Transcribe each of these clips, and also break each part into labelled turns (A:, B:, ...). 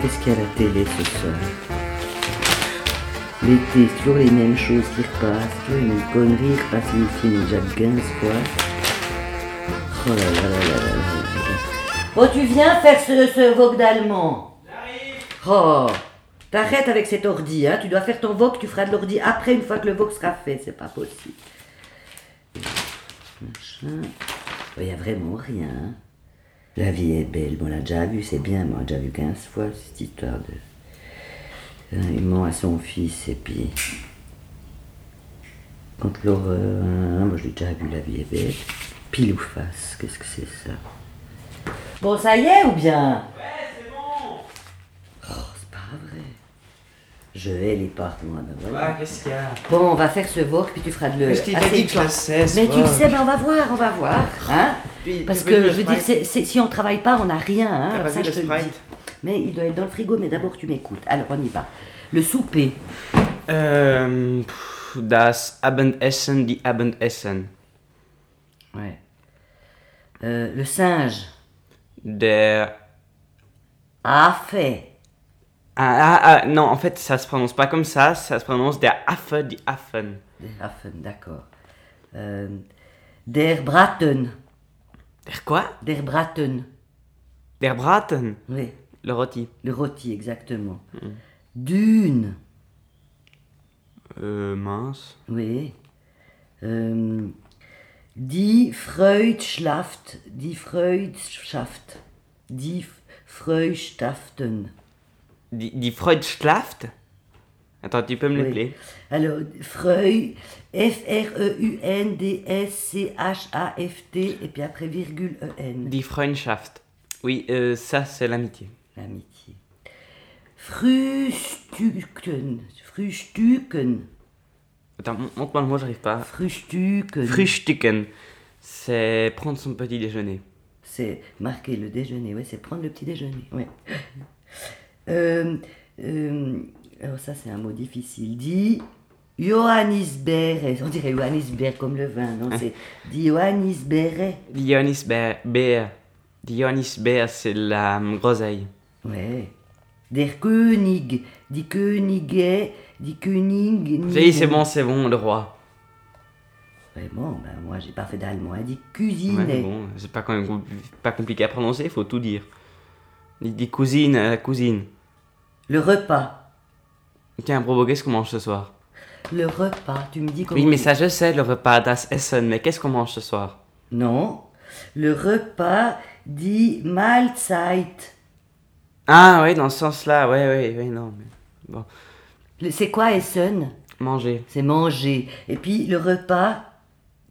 A: Qu'est-ce qu'il y a à la télé ce soir L'été, c'est toujours les mêmes choses qui repassent, toujours les mêmes conneries, repassent une film déjà 15 fois. Oh là là là là là là. Oh, tu viens faire ce, ce vogue d'allemand Oh T'arrêtes avec cet ordi, hein. Tu dois faire ton vogue, tu feras de l'ordi après, une fois que le vogue sera fait. C'est pas possible. Machin. Il y a vraiment rien. hein. La vie est belle. Bon, on l'a déjà vu, c'est bien, mais on l'a déjà vu 15 fois, cette histoire de. Il ment à son fils, et puis. Quand l'horreur. hein, moi, je l'ai déjà vu, la vie est belle. Pile ou face, qu'est-ce que c'est ça? Bon, ça y est ou bien? Ouais, c'est bon Oh, c'est pas vrai. Je hais les portes, moi, d'abord.
B: Ah, qu'est-ce qu'il y a?
A: Bon, on va faire ce vogue, puis tu feras de le.
B: Mais je t'ai dit que je
A: Mais tu le sais, ben on va voir, on va voir. Hein?
B: Puis,
A: Parce que je veux dire, c'est- si on travaille pas, on n'a rien. Hein, alors ça, je te le dis. Mais il doit être dans le frigo, mais d'abord tu m'écoutes. Alors on y va. Le souper.
B: Euh, das Abendessen, die Abendessen.
A: Ouais. Euh, le singe.
B: Der.
A: A fait.
B: Ah, ah, ah, non, en fait, ça se prononce pas comme ça, ça se prononce der Affe, die Affen.
A: Der Affen, d'accord. Euh, der Braten.
B: Der quoi?
A: Der Braten.
B: Der Braten?
A: Oui,
B: Le rôti.
A: le rôti, exactement.
B: Mm.
A: Dune.
B: Euh, mince.
A: Oui. Euh, die Freudschlaft. Die Freudschlaft. Die Freudschaften.
B: Die, die Freudschlaft Attends, tu peux me
A: Oui.
B: l'appeler?
A: Alors, Freud, E F-R-E-U-N-D-S-C-H-A-F-T, et puis après virgule E E-N.
B: Die Freundschaft. Oui, euh, ça, c'est l'amitié.
A: L'amitié. Frühstücken. Frühstücken.
B: Attends, mon- montre-moi le mot, j'arrive pas.
A: Frühstücken.
B: Frühstücken. C'est prendre son petit déjeuner.
A: C'est marquer le déjeuner, ouais, c'est prendre le petit déjeuner, ouais. Euh, euh, alors ça c'est un mot difficile. Dit Johannisbeere. On dirait Johannisbeere comme le vin, non C'est dit Johannisbeere.
B: Die Johannisbeer. Beer. Die Johannisbeer, c'est la groseille.
A: Ouais. Der König. Die Könige. Die König.
B: C'est bon, c'est bon, le roi.
A: Ouais, bon, ben moi j'ai pas fait d'allemand. Elle dit cuisine.
B: Ouais, bon, c'est pas, quand même pas compliqué à prononcer, il faut tout dire. Die, die cousine, euh, cousine.
A: Le repas.
B: Tiens, Brobo, qu'est-ce qu'on mange ce soir
A: Le repas. Tu me dis comment.
B: Oui, mais ça, je sais, le repas, das Essen, mais qu'est-ce qu'on mange ce soir?
A: Non. Le repas dit Mahlzeit.
B: Ah, ouais, dans ce sens-là, ouais, ouais, ouais, non, mais. Bon,
A: Le- C'est quoi Essen?
B: Manger.
A: C'est manger. Et puis le repas,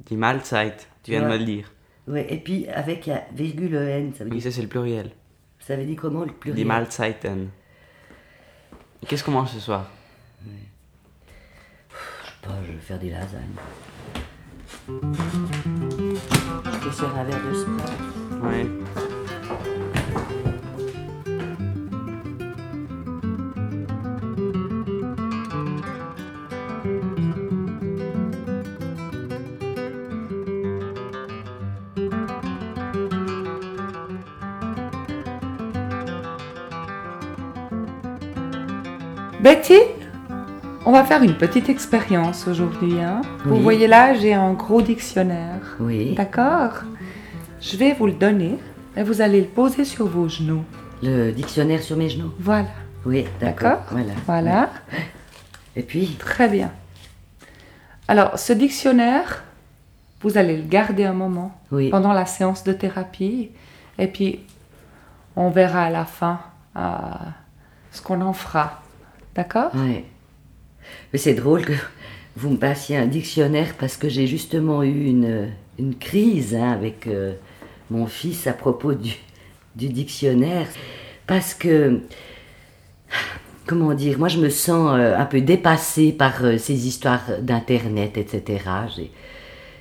B: Die Mahlzeit, tu viens de
A: Ouais.
B: me le dire.
A: ouais, et puis avec la virgule N, ça veut
B: Oui,
A: dire,
B: ça, c'est le pluriel.
A: ça veut dire comment le pluriel?
B: Mahlzeiten. Et Qu'est-ce qu'on mange ce soir?
A: Je sais pas, je vais faire des lasagnes. Je vais faire un verre de Sprite.
B: Ouais.
C: Betty, on va faire une petite expérience aujourd'hui. hein. Vous voyez là, j'ai un gros dictionnaire.
A: Oui.
C: D'accord Je vais vous le donner et vous allez le poser sur vos genoux.
A: Le dictionnaire sur mes genoux.
C: Voilà.
A: Oui, d'accord.
C: D'accord
A: Voilà.
C: Voilà.
A: Et puis,
C: Très bien. Alors, ce dictionnaire, vous allez le garder un moment
A: Oui.
C: pendant la séance de thérapie et puis on verra à la fin euh, ce qu'on en fera. D'accord?
A: Ouais. Mais c'est drôle que vous me passiez un dictionnaire parce que j'ai justement eu une, une crise hein, avec euh, mon fils à propos du, du dictionnaire. Parce que, comment dire, moi je me sens euh, un peu dépassée par euh, ces histoires d'Internet, etc. J'ai,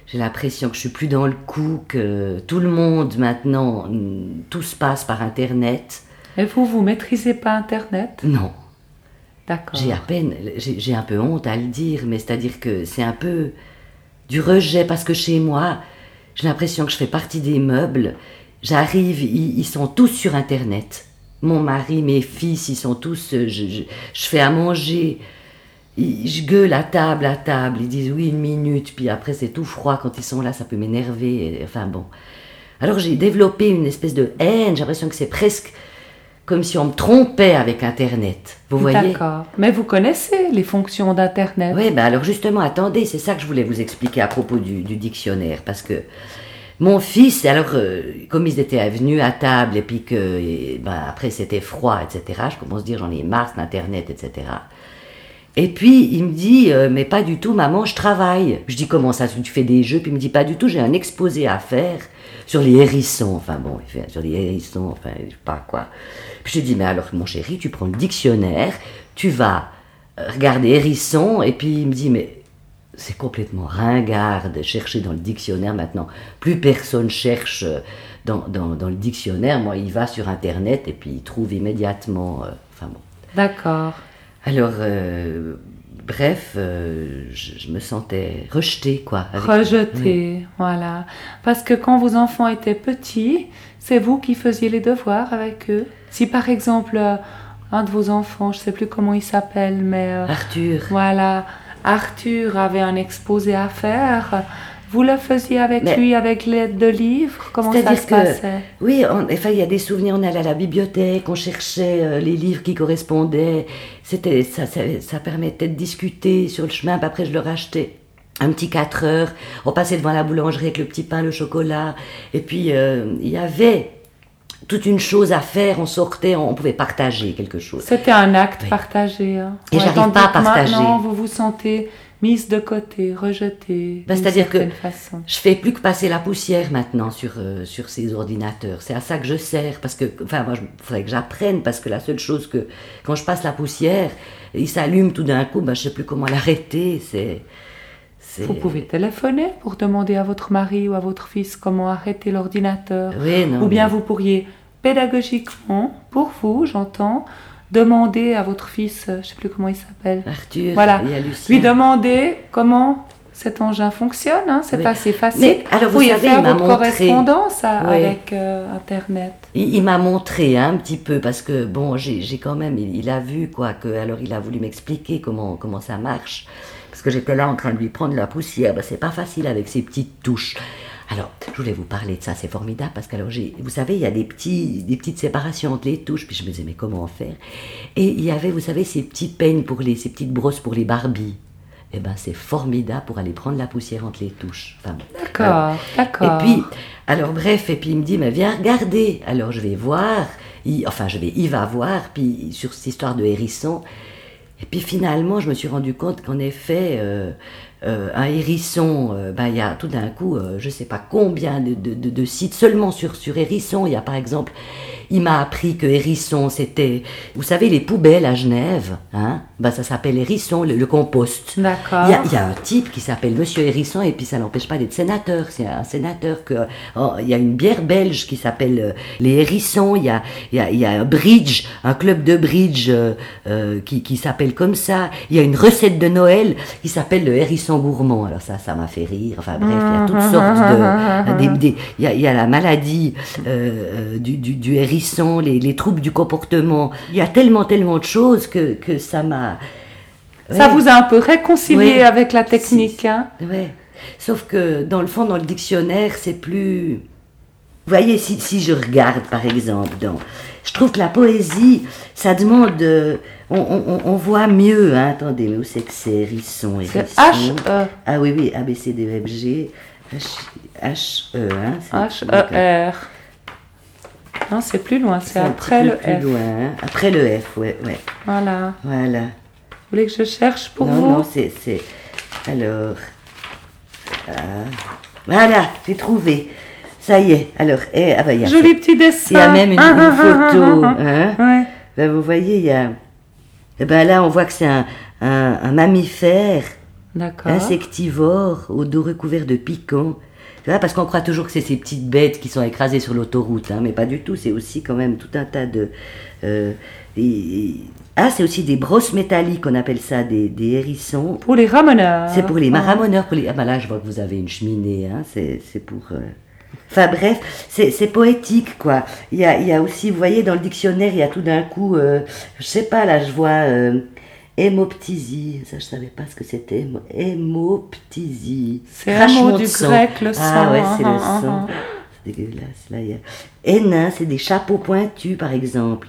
A: j'ai l'impression que je suis plus dans le coup, que tout le monde maintenant, tout se passe par Internet.
C: Et vous, vous maîtrisez pas Internet?
A: Non. J'ai à peine, j'ai un peu honte à le dire, mais c'est-à-dire que c'est un peu du rejet parce que chez moi, j'ai l'impression que je fais partie des meubles. J'arrive, ils, sont tous sur Internet. mon mari, mes fils, ils sont tous. Je, fais à manger. Je gueule à table, à table. Ils disent oui, une minute. Puis après, c'est tout froid quand ils sont là. Ça peut m'énerver. Enfin bon. Alors j'ai développé une espèce de haine. J'ai l'impression que c'est presque comme si on me trompait avec Internet. Vous voyez?
C: D'accord. Mais vous connaissez les fonctions d'Internet
A: Oui, ben alors justement, attendez, c'est ça que je voulais vous expliquer à propos du, du dictionnaire, parce que mon fils, alors, euh, comme ils étaient venus à table, et puis que, et, ben, après c'était froid, etc., je commence à dire j'en ai marre d'Internet, etc. Et puis il me dit, euh, mais pas du tout, maman, je travaille. Je dis, comment ça, tu fais des jeux? Puis il me dit, pas du tout, j'ai un exposé à faire sur les hérissons. Enfin bon, sur les hérissons, enfin, je sais pas quoi. Puis je lui dis, mais alors, mon chéri, tu prends le dictionnaire, tu vas euh, regarder hérisson, et puis il me dit, mais c'est complètement ringard de chercher dans le dictionnaire maintenant. Plus personne cherche euh, dans, dans, dans le dictionnaire. Moi, il va sur Internet et puis il trouve immédiatement. euh, enfin bon.
C: D'accord.
A: Alors, euh, bref, euh, je, je me sentais rejetée, quoi. avec-
C: Rejeté, voilà. Parce que quand vos enfants étaient petits, c'est vous qui faisiez les devoirs avec eux. Si par exemple, euh, un de vos enfants, je sais plus comment il s'appelle, mais euh,
A: Arthur.
C: voilà, Arthur avait un exposé à faire, vous le faisiez avec
A: Mais-
C: lui avec l'aide de livres? Comment ça se
A: que-
C: passait?
A: Oui, on- enfin, il y a des souvenirs. On allait à la bibliothèque, on cherchait euh, les livres qui correspondaient. C'était, ça, ça, ça permettait de discuter sur le chemin. Puis après, je le rachetais. Un petit 4 heures. On passait devant la boulangerie avec le petit pain, le chocolat. Et puis, euh, il y avait toute une chose à faire. On sortait, on pouvait partager quelque chose.
C: C'était un acte
A: Oui.
C: partagé. hein.
A: Et j'arrive
C: tandis
A: pas à partager.
C: Maintenant, vous vous sentez mise de côté, rejetée.
A: Ben, c'est-à-dire que-
C: façon.
A: Je fais plus que passer la poussière maintenant sur, euh, sur ces ordinateurs. C'est à ça que je sers. Parce que, enfin, moi, il faudrait que j'apprenne. Parce que la seule chose que, quand je passe la poussière, il s'allume tout d'un coup. Ben, je sais plus comment l'arrêter. C'est.
C: Vous pouvez téléphoner pour demander à votre mari ou à votre fils comment arrêter l'ordinateur.
A: Oui.
C: Ou bien
A: mais-
C: vous pourriez pédagogiquement, pour vous, j'entends, demander à votre fils, euh, je sais plus comment il s'appelle,
A: Arthur,
C: Voilà.
A: a Lucien.
C: lui demander comment cet engin fonctionne. hein, c'est
A: Oui.
C: assez facile.
A: Mais, alors, vous
C: pouvez
A: savez,
C: faire
A: il
C: votre
A: montré-
C: correspondance à-
A: Oui.
C: avec euh, Internet.
A: Il, il m'a montré hein, un petit peu parce que bon, j'ai j'ai quand même, il, il a vu quoi que, alors il a voulu m'expliquer comment comment ça marche parce que j'étais là en train de lui prendre la poussière. Ben, c'est pas facile avec ces petites touches. Alors, je voulais vous parler de ça, c'est formidable parce que alors vous savez, il y a des petits, des petites séparations entre les touches, puis je me disais mais comment faire? Et il y avait, vous savez, ces petites peignes pour les, ces petites brosses pour les Barbies. Eh ben, c'est formidable pour aller prendre la poussière entre les touches. Enfin.
C: D'accord, d'accord.
A: Et puis, alors bref, et puis il me dit, mais viens regarder. Alors je vais voir, il- enfin je vais, il va voir, puis sur cette histoire de hérisson. Et puis finalement, je me suis rendu compte qu'en effet, euh, euh, un hérisson, euh, ben, il y a tout d'un coup, je sais pas combien de sites seulement sur, sur hérisson. Il y a par exemple, il m'a appris que hérisson, c'était, vous savez, les poubelles à Genève, hein, ben, ça s'appelle hérisson, le, le compost.
C: D'accord.
A: Il y, a, il y a un type qui s'appelle Monsieur Hérisson et puis ça n'empêche pas d'être sénateur. C'est un sénateur que. oh, il y a une bière belge qui s'appelle euh, les Hérissons. Il y a, y, a, y a un bridge, un club de bridge euh, euh, qui, qui s'appelle comme ça. Il y a une recette de Noël qui s'appelle le Hérisson gourmand. Alors ça, ça m'a fait rire. Enfin bref, il y a toutes sortes de. il, y a, il y a la maladie du, du, du hérisson, les, les troubles du comportement. Il y a tellement, tellement de choses que, que ça m'a.
C: Ça vous a un peu réconcilié avec la technique. hein?
A: Ouais. Sauf que dans le fond, dans le dictionnaire, c'est plus. Vous voyez, si, si je regarde par exemple, dans... je trouve que la poésie, ça demande. euh, On, on, on voit mieux, hein. attendez, mais où c'est que c'est Hérisson,
C: C'est
A: Hérisson.
C: H-E.
A: Ah oui, oui, A, B, C, D, F, G, H, H, E, hein. c'est- donc,
C: H-E-R. Non, c'est plus loin, c'est après le
A: plus
C: F.
A: loin, hein. Après le F, ouais, ouais.
C: Voilà.
A: Voilà.
C: Vous voulez que je cherche pour
A: non,
C: vous
A: non, c'est. c'est- Alors. ah, Voilà, j'ai trouvé. Ça y est. Alors, eh, ah bah, y a,
C: Joli petit dessin.
A: il y a même une,
C: Ah,
A: une
C: ah, ah,
A: photo. hein.
C: Ouais.
A: Ben, vous voyez, il y a. Eh ben là, on voit que c'est un, un, un mammifère insectivore au dos recouvert de piquants. Vois, parce qu'on croit toujours que c'est ces petites bêtes qui sont écrasées sur l'autoroute, hein, mais pas du tout. C'est aussi quand même tout un tas de. euh, et- ah, c'est aussi des brosses métalliques, on appelle ça des, des hérissons.
C: Pour les ramoneurs.
A: C'est pour les
C: Ah.
A: maramoneurs. Pour les... Ah bah là, je vois que vous avez une cheminée. Hein. C'est, c'est pour... euh, Enfin bref, c'est c'est poétique quoi. Il y a, il y a aussi, vous voyez, dans le dictionnaire, il y a tout d'un coup, euh, je sais pas, là je vois euh, hémoptysie. Ça, je savais pas ce que c'était. hémo- Hémoptysie.
C: C'est un mot du
A: sang.
C: grec, le
A: Ah
C: sang.
A: ouais, c'est
C: hein,
A: le
C: hein,
A: sang.
C: hein.
A: C'est dégueulasse. Là, y a... Hénin, c'est des chapeaux pointus par exemple.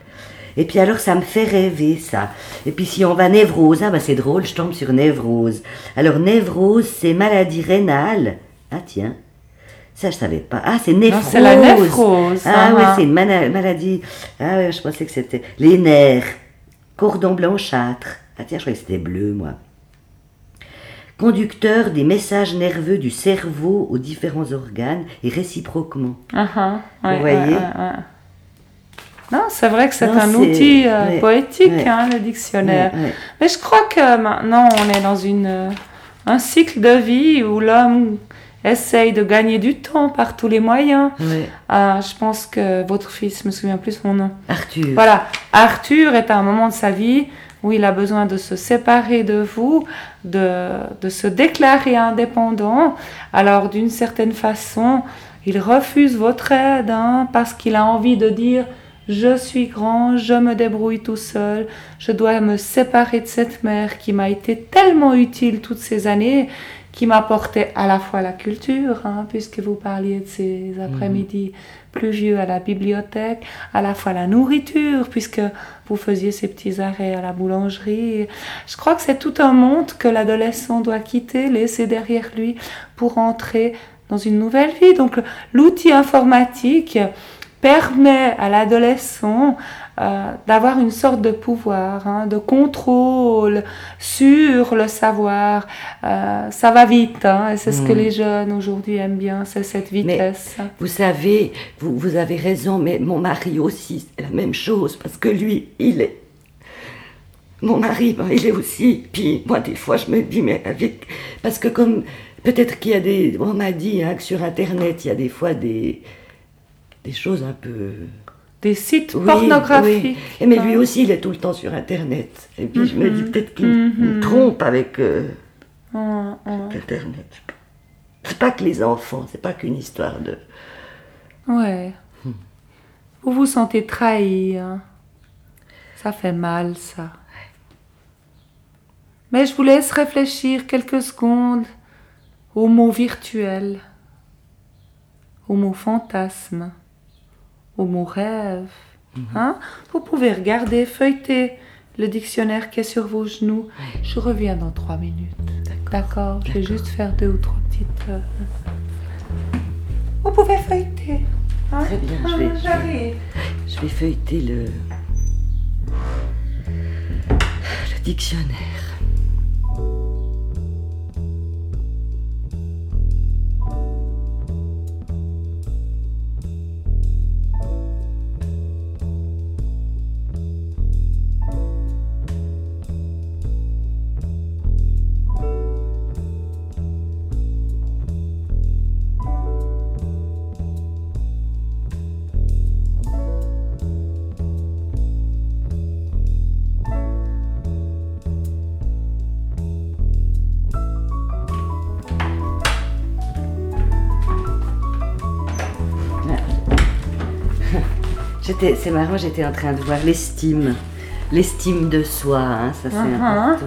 A: Et puis alors, ça me fait rêver ça. Et puis si on va névrose, ah bah c'est drôle, je tombe sur névrose. Alors névrose, c'est maladie rénale. Ah tiens, ça je savais pas. Ah c'est néphrose.
C: C'est la néphrose.
A: Ah
C: hein,
A: ouais, c'est une maladie. Ah ouais, je pensais que c'était les nerfs. Cordon blanchâtre. Ah tiens, je croyais que c'était bleu moi. Conducteur des messages nerveux du cerveau aux différents organes et réciproquement.
C: Ah, ah, ouais,
A: Vous voyez
C: ouais, ouais, ouais. Non, c'est vrai que c'est un outil euh, poétique, hein, le dictionnaire. Mais je crois que maintenant, on est dans une, euh, un cycle de vie où l'homme essaye de gagner du temps par tous les moyens. Ah, je pense que votre fils, je me souviens plus son nom.
A: Arthur.
C: Voilà, Arthur est à un moment de sa vie où il a besoin de se séparer de vous, de, de se déclarer indépendant. Alors, d'une certaine façon, il refuse votre aide hein, parce qu'il a envie de dire je suis grand, je me débrouille tout seul, je dois me séparer de cette mère qui m'a été tellement utile toutes ces années, qui m'apportait à la fois la culture, hein, puisque vous parliez de ces après-midi pluvieux à la bibliothèque, à la fois la nourriture, puisque vous faisiez ces petits arrêts à la boulangerie. Je crois que c'est tout un monde que l'adolescent doit quitter, laisser derrière lui pour entrer dans une nouvelle vie. Donc l'outil informatique permet à l'adolescent euh, d'avoir une sorte de pouvoir, hein, de contrôle sur le savoir. Euh, ça va vite, hein, et c'est ce que
A: Mm.
C: les jeunes aujourd'hui aiment bien, c'est cette vitesse.
A: Vous savez, vous, vous avez raison, mais mon mari aussi, c'est la même chose, parce que lui, il est. Mon mari, ben, il est aussi. Puis moi, des fois, je me dis, mais avec. Parce que comme. Peut-être qu'il y a des. On m'a dit hein, que sur Internet, il y a des fois des. Des choses un peu.
C: Des sites
A: Oui,
C: pornographiques.
A: oui. Mais lui aussi, il est tout le temps sur Internet. Et puis je me dis
C: Mhm.
A: peut-être qu'il me trompe avec euh,
C: Hum, hum.
A: Internet. C'est pas que les enfants, c'est pas qu'une histoire de.
C: Ouais. Vous vous sentez trahi. hein. Ça fait mal, ça. Mais je vous laisse réfléchir quelques secondes aux mots virtuels, aux aux mots rêves. Hein? Vous pouvez regarder, feuilleter le dictionnaire qui est sur vos genoux. Je reviens dans trois minutes. D'accord Je vais juste faire deux ou trois petites. euh, Vous pouvez feuilleter. hein?
A: Très bien, je
C: Ah,
A: vais- je vais-
C: J'arrive.
A: Je vais feuilleter le. le dictionnaire. J'étais, c'est marrant, j'étais en train de voir l'estime, l'estime de soi, hein, ça c'est
C: Mhm.
A: important.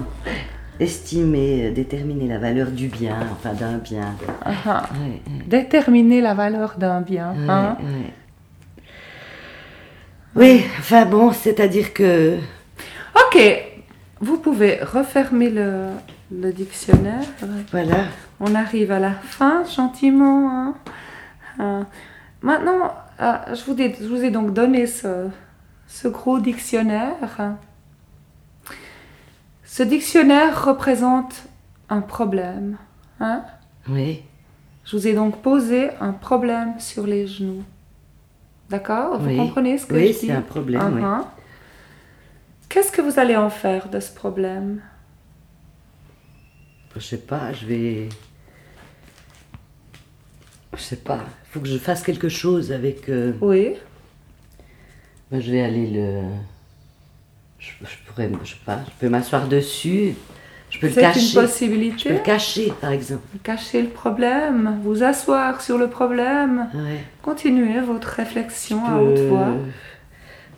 A: Estimer, euh, déterminer la valeur du bien, enfin d'un bien. Ouais,
C: Déterminer la valeur d'un bien. hein.
A: Oui, enfin bon, c'est-à-dire que
C: Ok, vous pouvez refermer le, le dictionnaire.
A: voilà,
C: On arrive à la fin, gentiment. hein. Euh, maintenant, euh, je, vous ai, je vous ai donc donné ce, ce gros dictionnaire. Ce dictionnaire représente un problème. hein?
A: oui,
C: Je vous ai donc posé un problème sur les genoux. D'accord? Vous
A: Oui.
C: comprenez ce que
A: Oui,
C: je dis?
A: c'est un problème, oui.
C: Uh-huh. Qu'est-ce que vous allez en faire de ce problème?
A: Je sais pas, je vais, je sais pas, il faut que je fasse quelque chose avec. euh,
C: Oui.
A: Ben, je vais aller le. Je, je pourrais, je sais pas, je peux m'asseoir dessus, Je peux le
D: C'est une
A: cacher. Je peux
D: possibilité.
A: le cacher, par exemple.
D: Cacher le problème, vous asseoir sur le problème.
A: Ouais.
D: Continuez votre réflexion à
A: peux-
D: haute voix.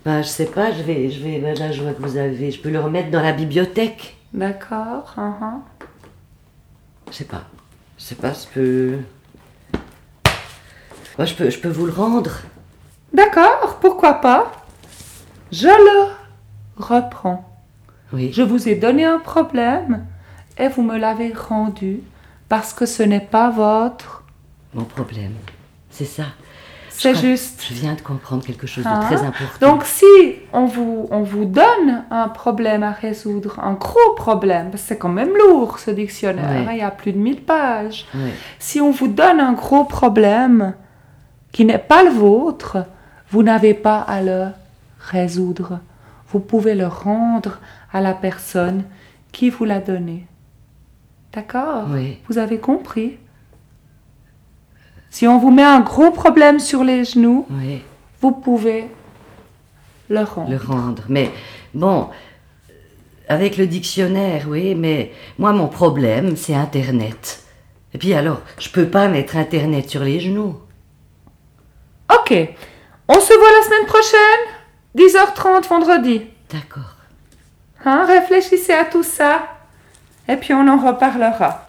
A: Ben, je sais pas, je vais, je vais, ben là, je vois que vous avez, je peux le remettre dans la bibliothèque.
D: D'accord. uhum.
A: Je sais pas. Je sais pas, je peux. Moi, je peux, je peux vous le rendre.
D: D'accord, pourquoi pas? Je le reprends.
A: Oui.
D: Je vous ai donné un problème et vous me l'avez rendu parce que ce n'est pas votre.
A: Mon problème. C'est ça.
D: C'est juste.
A: Je viens de comprendre quelque chose
D: Hein
A: de très important.
D: Donc si on vous, on vous donne un problème à résoudre, un gros problème, parce que c'est quand même lourd ce dictionnaire,
A: Ouais.
D: hein, il y a plus de 1000 pages.
A: Ouais.
D: Si on vous donne un gros problème qui n'est pas le vôtre, vous n'avez pas à le résoudre. Vous pouvez le rendre à la personne qui vous l'a donné. D'accord?
A: Oui.
D: Vous avez compris? Si on vous met un gros problème sur les genoux,
A: Oui.
D: vous pouvez le rendre.
A: le rendre. Mais bon, avec le dictionnaire, oui, mais moi, mon problème, c'est Internet. Et puis alors, je peux pas mettre Internet sur les genoux.
D: Ok. On se voit la semaine prochaine 10h30 vendredi.
A: D'accord.
D: Hein, réfléchissez à tout ça. Et puis on en reparlera.